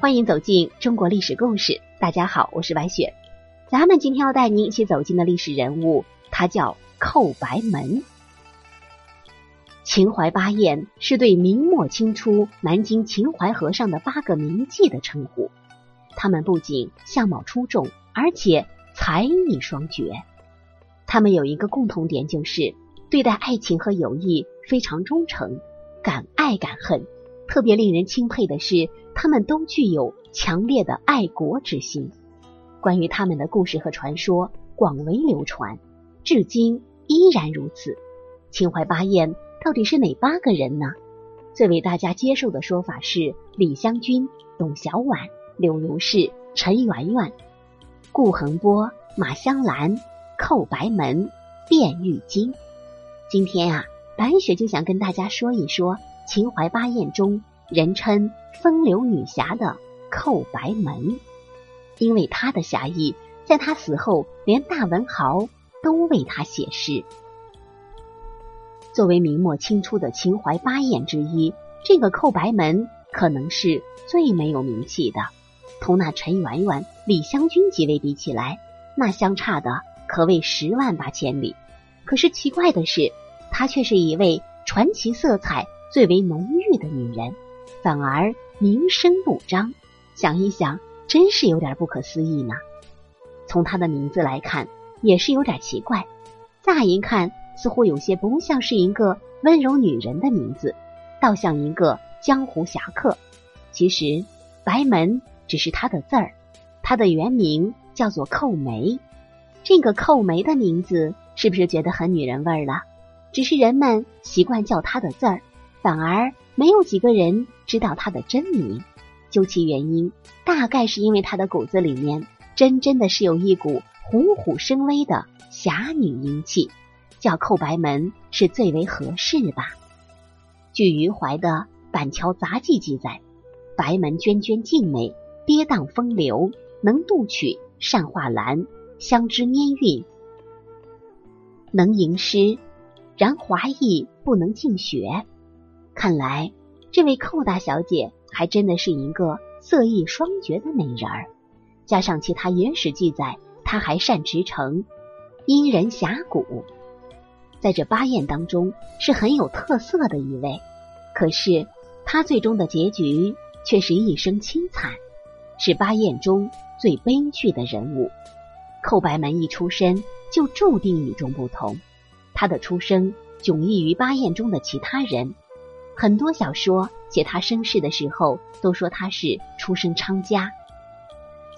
欢迎走进中国历史故事。大家好，我是白雪。咱们今天要带您一起走进的历史人物，他叫寇白门。秦淮八艳是对明末清初南京秦淮河上的八个名妓的称呼。他们不仅相貌出众，而且才艺双绝。他们有一个共同点，就是对待爱情和友谊非常忠诚，敢爱敢恨。特别令人钦佩的是，他们都具有强烈的爱国之心。关于他们的故事和传说广为流传，至今依然如此。秦淮八艳到底是哪八个人呢？最为大家接受的说法是李香君、董小宛、柳如是、陈圆圆、顾恒波、马香兰。寇白门，卞玉京。今天啊，白雪就想跟大家说一说秦淮八艳中人称风流女侠的寇白门，因为她的侠义，在她死后，连大文豪都为她写诗。作为明末清初的秦淮八艳之一，这个寇白门可能是最没有名气的，同那陈圆圆、李香君几位比起来，那相差的。可谓十万八千里，可是奇怪的是，她却是一位传奇色彩最为浓郁的女人，反而名声不彰。想一想，真是有点不可思议呢。从她的名字来看，也是有点奇怪。乍一看，似乎有些不像是一个温柔女人的名字，倒像一个江湖侠客。其实，白门只是她的字儿，她的原名叫做寇梅。这个寇梅的名字是不是觉得很女人味儿了？只是人们习惯叫她的字儿，反而没有几个人知道她的真名。究其原因，大概是因为她的骨子里面真真的是有一股虎虎生威的侠女英气，叫寇白门是最为合适吧。据余怀的《板桥杂记》记载，白门涓涓静美，跌宕风流，能渡曲，善画兰。相知拈韵，能吟诗，然华艺不能尽学。看来这位寇大小姐还真的是一个色艺双绝的美人儿。加上其他野史记载，她还善驰骋，阴人侠骨，在这八艳当中是很有特色的一位。可是她最终的结局却是一生凄惨，是八艳中最悲剧的人物。寇白门一出身就注定与众不同，他的出生迥异于八艳中的其他人。很多小说写他身世的时候，都说他是出身娼家，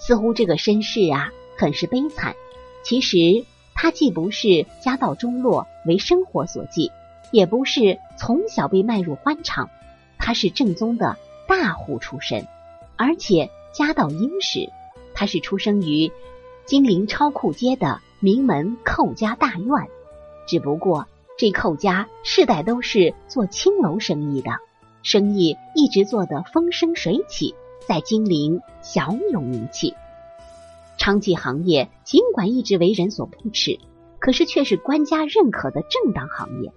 似乎这个身世啊很是悲惨。其实他既不是家道中落为生活所寄，也不是从小被卖入欢场，他是正宗的大户出身，而且家道殷实。他是出生于。金陵超库街的名门寇家大院，只不过这寇家世代都是做青楼生意的，生意一直做得风生水起，在金陵小有名气。娼妓行业尽管一直为人所不齿，可是却是官家认可的正当行业。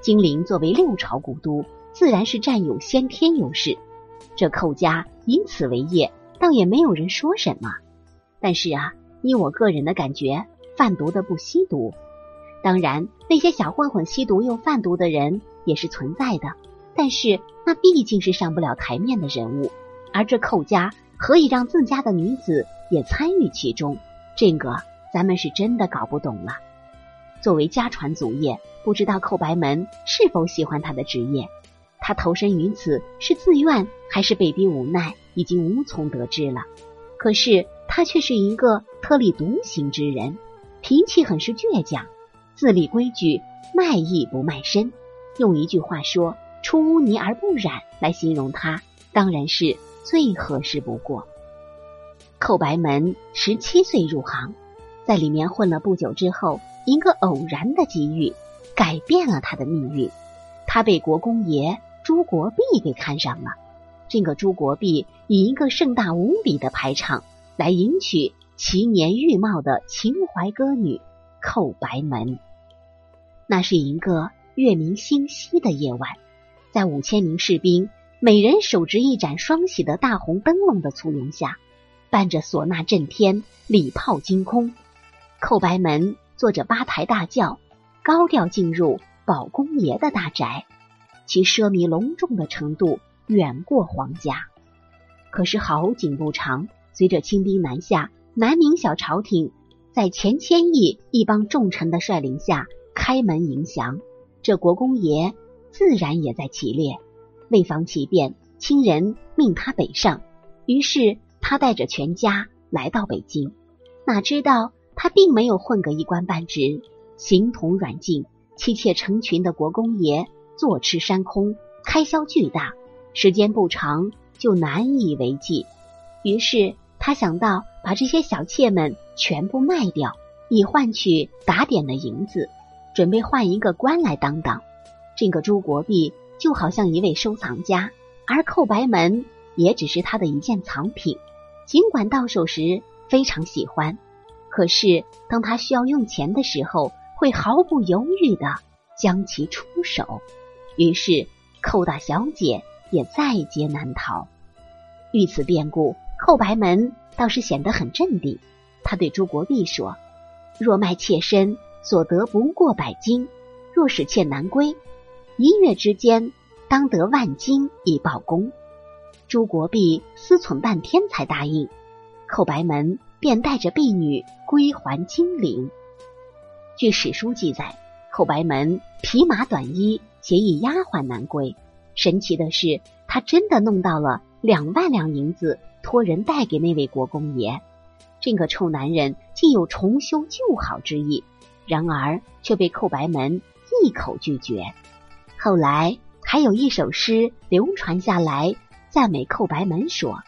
金陵作为六朝古都，自然是占有先天优势。这寇家以此为业，倒也没有人说什么。但是啊。依我个人的感觉，贩毒的不吸毒，当然那些小混混吸毒又贩毒的人也是存在的，但是那毕竟是上不了台面的人物。而这寇家何以让自家的女子也参与其中？这个咱们是真的搞不懂了。作为家传祖业，不知道寇白门是否喜欢他的职业？他投身于此是自愿还是被逼无奈？已经无从得知了。可是。他却是一个特立独行之人，脾气很是倔强，自立规矩，卖艺不卖身。用一句话说“出污泥而不染”来形容他，当然是最合适不过。寇白门十七岁入行，在里面混了不久之后，一个偶然的机遇改变了他的命运。他被国公爷朱国弼给看上了。这个朱国弼以一个盛大无比的排场。来迎娶奇年玉貌的秦淮歌女寇白门。那是一个月明星稀的夜晚，在五千名士兵每人手执一盏双喜的大红灯笼的簇拥下，伴着唢呐震天、礼炮惊空，寇白门坐着八抬大轿，高调进入宝公爷的大宅，其奢靡隆重的程度远过皇家。可是好景不长，随着清兵南下，南明小朝廷在钱谦益一帮重臣的率领下开门迎降，这国公爷自然也在其列。为防其变，亲人命他北上，于是他带着全家来到北京。哪知道他并没有混个一官半职，形同软禁，妻妾成群的国公爷坐吃山空，开销巨大，时间不长就难以为继。于是他想到把这些小妾们全部卖掉，以换取打点的银子，准备换一个官来当当。这个朱国弼。就好像一位收藏家，而寇白门也只是他的一件藏品。尽管到手时非常喜欢，可是当他需要用钱的时候，会毫不犹豫的将其出手。于是寇大小姐也在劫难逃。遇此变故，寇白门倒是显得很镇定。他对朱国弼说：“若卖妾身，所得不过百金；若使妾难归。”一月之间，当得万金以报功。朱国弼思忖半天，才答应。寇白门便带着婢女归还金陵。据史书记载，寇白门披马短衣，携一丫鬟南归。神奇的是，他真的弄到了两万两银子，托人带给那位国公爷。这个臭男人竟有重修旧好之意，然而却被寇白门一口拒绝。后来还有一首诗流传下来，赞美寇白门说：“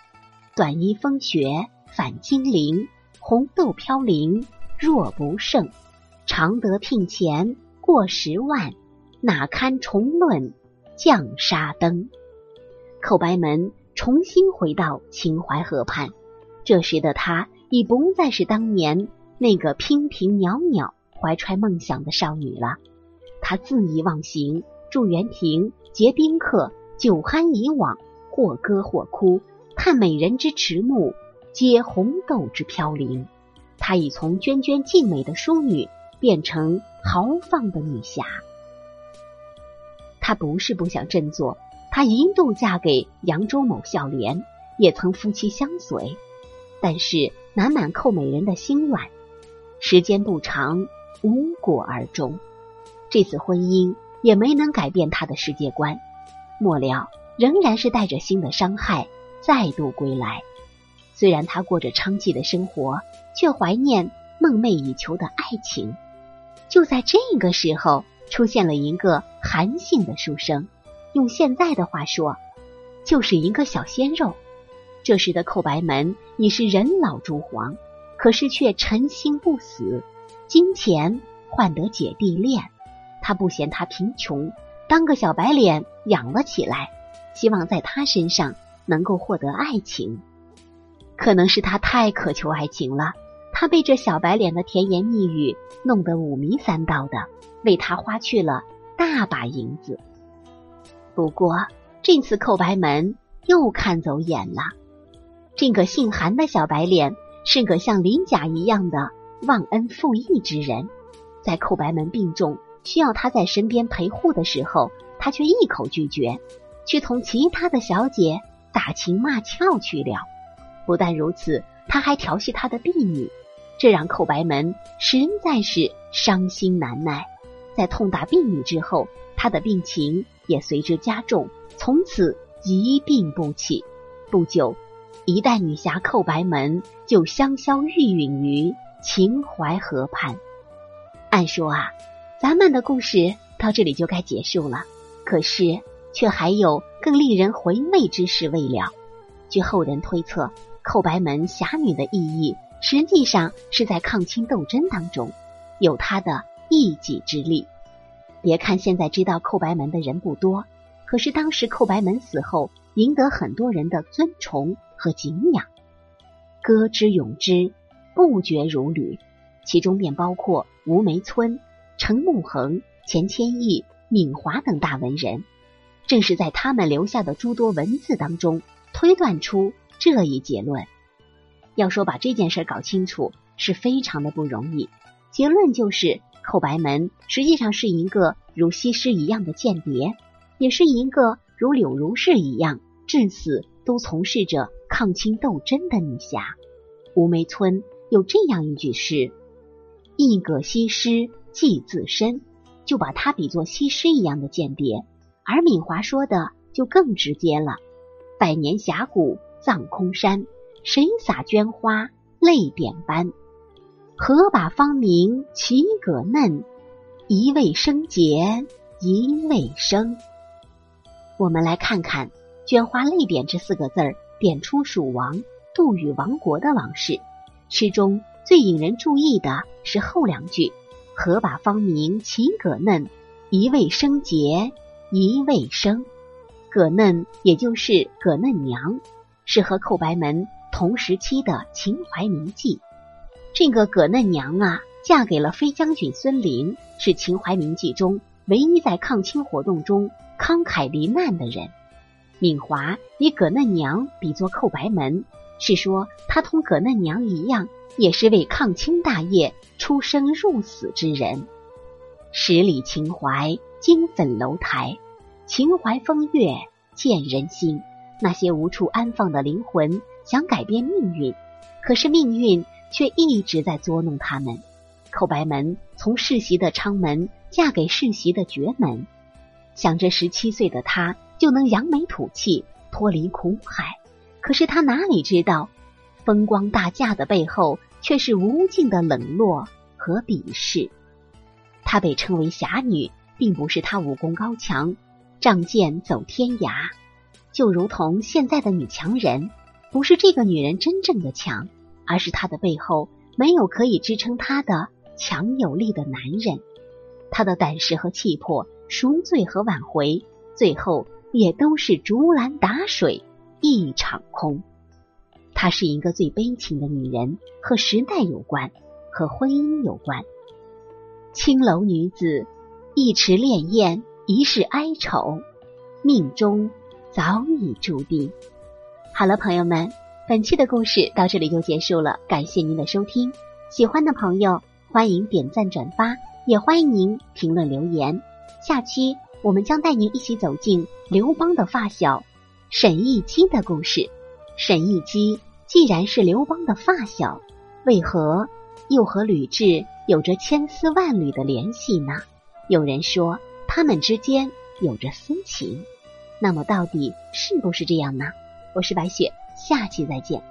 短衣风雪返金陵，红豆飘零若不胜。常得聘钱过十万，哪堪重论降沙灯。”寇白门重新回到秦淮河畔，这时的他已不再是当年那个娉婷袅袅、怀揣梦想的少女了。她恣意忘形。祝园亭结宾客，酒酣以往，或歌或哭，叹美人之迟暮，皆红豆之飘零。她已从涓涓静美的淑女，变成豪放的女侠。她不是不想振作，她一度嫁给扬州某孝廉，也曾夫妻相随，但是难满寇美人的心愿。时间不长，无果而终。这次婚姻。也没能改变他的世界观，末了仍然是带着新的伤害再度归来。虽然他过着娼妓的生活，却怀念梦寐以求的爱情。就在这个时候，出现了一个韩姓的书生，用现在的话说，就是一个小鲜肉。这时的寇白门已是人老珠黄，可是却沉心不死，金钱换得姐弟恋。他不嫌他贫穷，当个小白脸养了起来，希望在他身上能够获得爱情。可能是他太渴求爱情了，他被这小白脸的甜言蜜语弄得五迷三道的，为他花去了大把银子。不过这次寇白门又看走眼了，这个姓韩的小白脸是个像林甲一样的忘恩负义之人，在寇白门病重。需要他在身边陪护的时候，他却一口拒绝，去同其他的小姐打情骂俏去了。不但如此，他还调戏他的婢女，这让寇白门实在是伤心难耐。在痛打婢女之后，他的病情也随之加重，从此一病不起。不久，一代女侠寇白门就香消玉殒于秦淮河畔。按说啊。咱们的故事到这里就该结束了，可是却还有更令人回味之事未了。据后人推测，寇白门侠女的意义，实际上是在抗清斗争当中有他的一己之力。别看现在知道寇白门的人不多，可是当时寇白门死后，赢得很多人的尊崇和敬仰，歌之咏之，不绝如缕，其中便包括吴梅村。程慕恒、钱谦益、闵华等大文人，正是在他们留下的诸多文字当中推断出这一结论。要说把这件事搞清楚，是非常的不容易。结论就是寇白门实际上是一个如西施一样的间谍，也是一个如柳如是一样至死都从事着抗清斗争的女侠。吴梅村有这样一句诗：“一葛西施即自身”，就把她比作西施一样的间谍。而敏华说的就更直接了：“百年峡谷葬空山，谁洒绢花泪点斑？何把芳名起葛嫩？一味生结一味生。”我们来看看“绢花泪点”这四个字儿点出蜀王杜宇亡国的往事。诗中最引人注意的是后两句：“何把芳名起葛嫩？一味生结。”一味生，葛嫩也就是葛嫩娘，是和寇白门同时期的秦淮名妓。这个葛嫩娘啊，嫁给了飞将军孙陵，是秦淮名妓中唯一在抗清活动中慷慨罹难的人。敏华以葛嫩娘比作寇白门，是说他同葛嫩娘一样，也是为抗清大业出生入死之人。十里秦淮。金粉楼台，秦淮风月见人心。那些无处安放的灵魂想改变命运，可是命运却一直在捉弄他们。寇白门从世袭的昌门嫁给世袭的绝门，想着十七岁的他就能扬眉吐气，脱离苦海。可是他哪里知道，风光大嫁的背后却是无尽的冷落和鄙视。她被称为侠女。并不是她武功高强，仗剑走天涯，就如同现在的女强人，不是这个女人真正的强，而是她的背后没有可以支撑她的强有力的男人。她的胆识和气魄，赎罪和挽回，最后也都是竹篮打水一场空。她是一个最悲情的女人，和时代有关，和婚姻有关。青楼女子。一池潋滟，一世哀愁，命中早已注定。好了，朋友们，本期的故事到这里就结束了，感谢您的收听。喜欢的朋友欢迎点赞转发，也欢迎您评论留言。下期我们将带您一起走进刘邦的发小沈亦基的故事。沈亦基既然是刘邦的发小，为何又和吕雉有着千丝万缕的联系呢？有人说他们之间有着私情，那么到底是不是这样呢？我是白雪，下期再见。